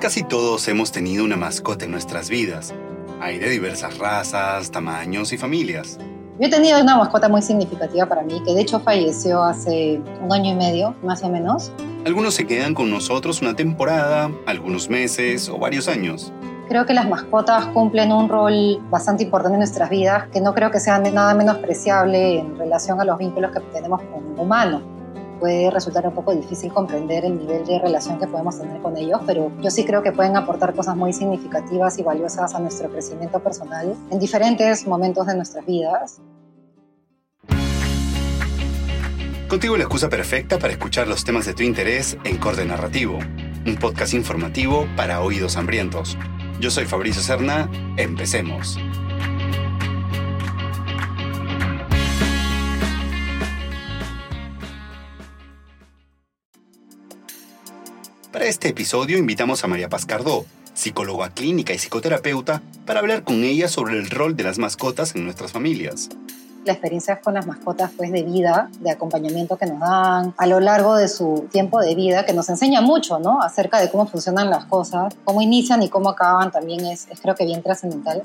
Casi todos hemos tenido una mascota en nuestras vidas. Hay de diversas razas, tamaños y familias. Yo he tenido una mascota muy significativa para mí, que de hecho falleció hace un año y medio, más o menos. Algunos se quedan con nosotros una temporada, algunos meses o varios años. Creo que las mascotas cumplen un rol bastante importante en nuestras vidas, que no creo que sea nada menos preciable en relación a los vínculos que tenemos con un humano puede resultar un poco difícil comprender el nivel de relación que podemos tener con ellos, pero yo sí creo que pueden aportar cosas muy significativas y valiosas a nuestro crecimiento personal en diferentes momentos de nuestras vidas. Contigo la excusa perfecta para escuchar los temas de tu interés en Corde Narrativo, un podcast informativo para oídos hambrientos. Yo soy Fabricio Serna, empecemos. Para este episodio invitamos a María Paz Cardó, psicóloga clínica y psicoterapeuta, para hablar con ella sobre el rol de las mascotas en nuestras familias. La experiencia con las mascotas pues de vida, de acompañamiento que nos dan a lo largo de su tiempo de vida, que nos enseña mucho, ¿no? Acerca de cómo funcionan las cosas, cómo inician y cómo acaban, también es, es creo que bien trascendental.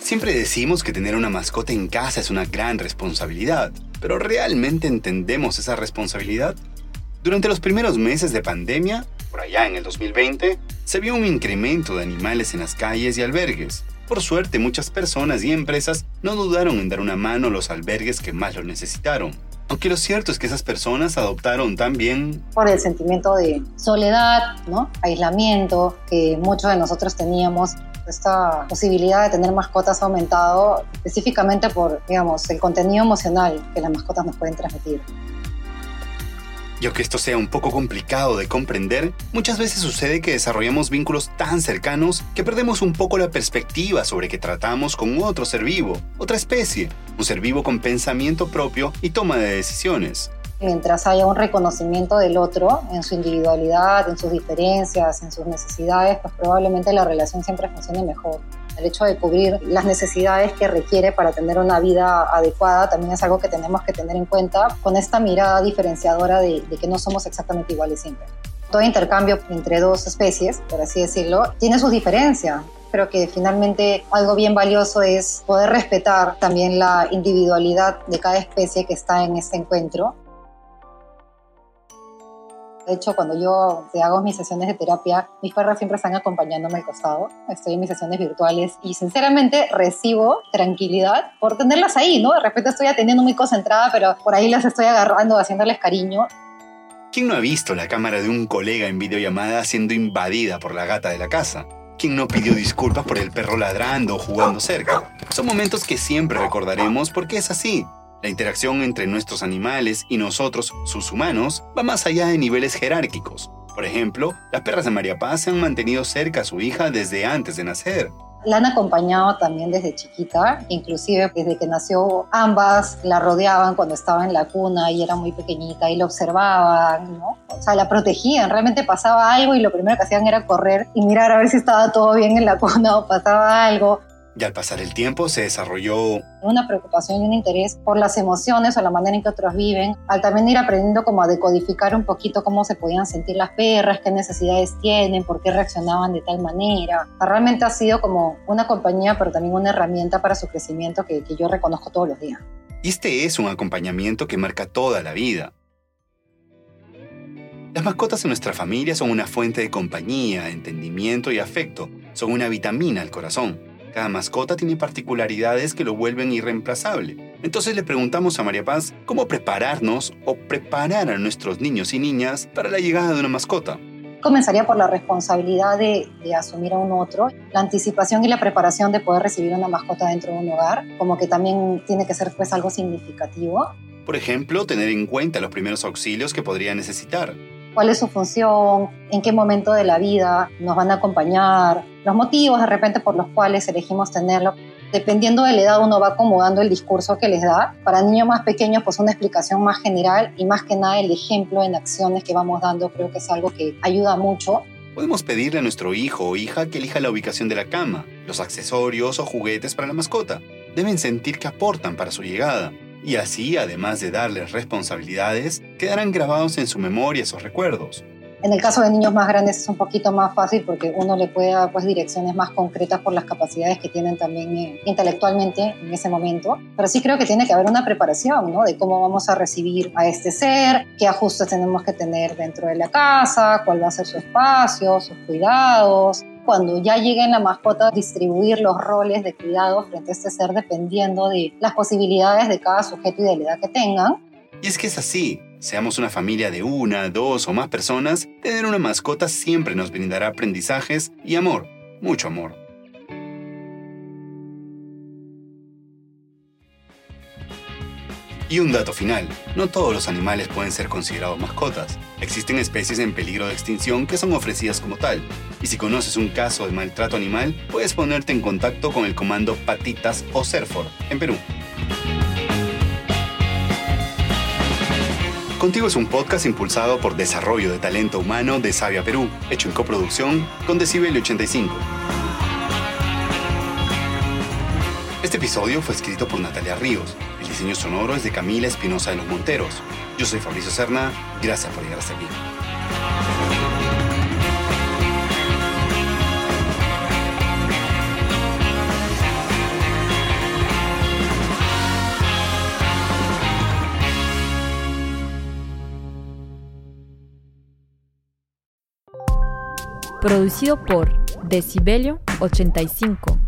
Siempre decimos que tener una mascota en casa es una gran responsabilidad, pero ¿realmente entendemos esa responsabilidad? Durante los primeros meses de pandemia, por allá en el 2020, se vio un incremento de animales en las calles y albergues. Por suerte, muchas personas y empresas no dudaron en dar una mano a los albergues que más lo necesitaron. Aunque lo cierto es que esas personas adoptaron también... Por el sentimiento de soledad, ¿no? aislamiento que muchos de nosotros teníamos. Esta posibilidad de tener mascotas ha aumentado específicamente por, digamos, el contenido emocional que las mascotas nos pueden transmitir. Y aunque esto sea un poco complicado de comprender, muchas veces sucede que desarrollamos vínculos tan cercanos que perdemos un poco la perspectiva sobre que tratamos con otro ser vivo, otra especie, un ser vivo con pensamiento propio y toma de decisiones. Mientras haya un reconocimiento del otro en su individualidad, en sus diferencias, en sus necesidades, pues probablemente la relación siempre funcione mejor. El hecho de cubrir las necesidades que requiere para tener una vida adecuada también es algo que tenemos que tener en cuenta con esta mirada diferenciadora de, que no somos exactamente iguales siempre. Todo intercambio entre dos especies, por así decirlo, tiene sus diferencias. Creo que finalmente algo bien valioso es poder respetar también la individualidad de cada especie que está en este encuentro de hecho, cuando yo hago mis sesiones de terapia, mis perros siempre están acompañándome al costado. Estoy en mis sesiones virtuales y sinceramente recibo tranquilidad por tenerlas ahí, ¿no? De repente estoy atendiendo muy concentrada, pero por ahí las estoy agarrando, haciéndoles cariño. ¿Quién no ha visto la cámara de un colega en videollamada siendo invadida por la gata de la casa? ¿Quién no pidió disculpas por el perro ladrando o jugando cerca? Son momentos que siempre recordaremos porque es así. La interacción entre nuestros animales y nosotros, sus humanos, va más allá de niveles jerárquicos. Por ejemplo, las perras de María Paz se han mantenido cerca a su hija desde antes de nacer. La han acompañado también desde chiquita, inclusive desde que nació ambas la rodeaban cuando estaba en la cuna y era muy pequeñita y la observaban, ¿no? O sea, la protegían, realmente pasaba algo y lo primero que hacían era correr y mirar a ver si estaba todo bien en la cuna o pasaba algo. Y al pasar el tiempo se desarrolló una preocupación y un interés por las emociones o la manera en que otros viven, al también ir aprendiendo como a decodificar un poquito cómo se podían sentir las perras, qué necesidades tienen, por qué reaccionaban de tal manera. Realmente ha sido como una compañía, pero también una herramienta para su crecimiento que, que yo reconozco todos los días. Y este es un acompañamiento que marca toda la vida. Las mascotas en nuestra familia son una fuente de compañía, entendimiento y afecto. Son una vitamina al corazón. Cada mascota tiene particularidades que lo vuelven irreemplazable. Entonces le preguntamos a María Paz cómo prepararnos o preparar a nuestros niños y niñas para la llegada de una mascota. Comenzaría por la responsabilidad de, asumir a un otro, la anticipación y la preparación de poder recibir una mascota dentro de un hogar, como que también tiene que ser pues algo significativo. Por ejemplo, tener en cuenta los primeros auxilios que podría necesitar cuál es su función, en qué momento de la vida nos van a acompañar, los motivos de repente por los cuales elegimos tenerlo. Dependiendo de la edad uno va acomodando el discurso que les da. Para niños más pequeños pues una explicación más general y más que nada el ejemplo en acciones que vamos dando creo que es algo que ayuda mucho. Podemos pedirle a nuestro hijo o hija que elija la ubicación de la cama, los accesorios o juguetes para la mascota. deben sentir que aportan para su llegada, y así, además de darles responsabilidades, quedarán grabados en su memoria esos recuerdos. En el caso de niños más grandes es un poquito más fácil porque uno le puede dar pues, direcciones más concretas por las capacidades que tienen también eh, intelectualmente en ese momento. Pero sí creo que tiene que haber una preparación ¿no? de cómo vamos a recibir a este ser, qué ajustes tenemos que tener dentro de la casa, cuál va a ser su espacio, sus cuidados. Cuando ya lleguen la mascota, distribuir los roles de cuidado frente a este ser dependiendo de las posibilidades de cada sujeto y de la edad que tengan. Y es que es así, Seamos una familia de una, dos o más personas, tener una mascota siempre nos brindará aprendizajes y amor, mucho amor. Y un dato final, no todos los animales pueden ser considerados mascotas. Existen especies en peligro de extinción que son ofrecidas como tal. Y si conoces un caso de maltrato animal, puedes ponerte en contacto con el comando Patitas o Serfor en Perú. Contigo es un podcast impulsado por Desarrollo de Talento Humano de Sabia Perú, hecho en coproducción con Decibel 85. Este episodio fue escrito por Natalia Ríos. Diseño sonoro es de Camila Espinosa de los Monteros. Yo soy Fabricio Serna. Gracias por llegar hasta aquí. Producido por Decibelio 85.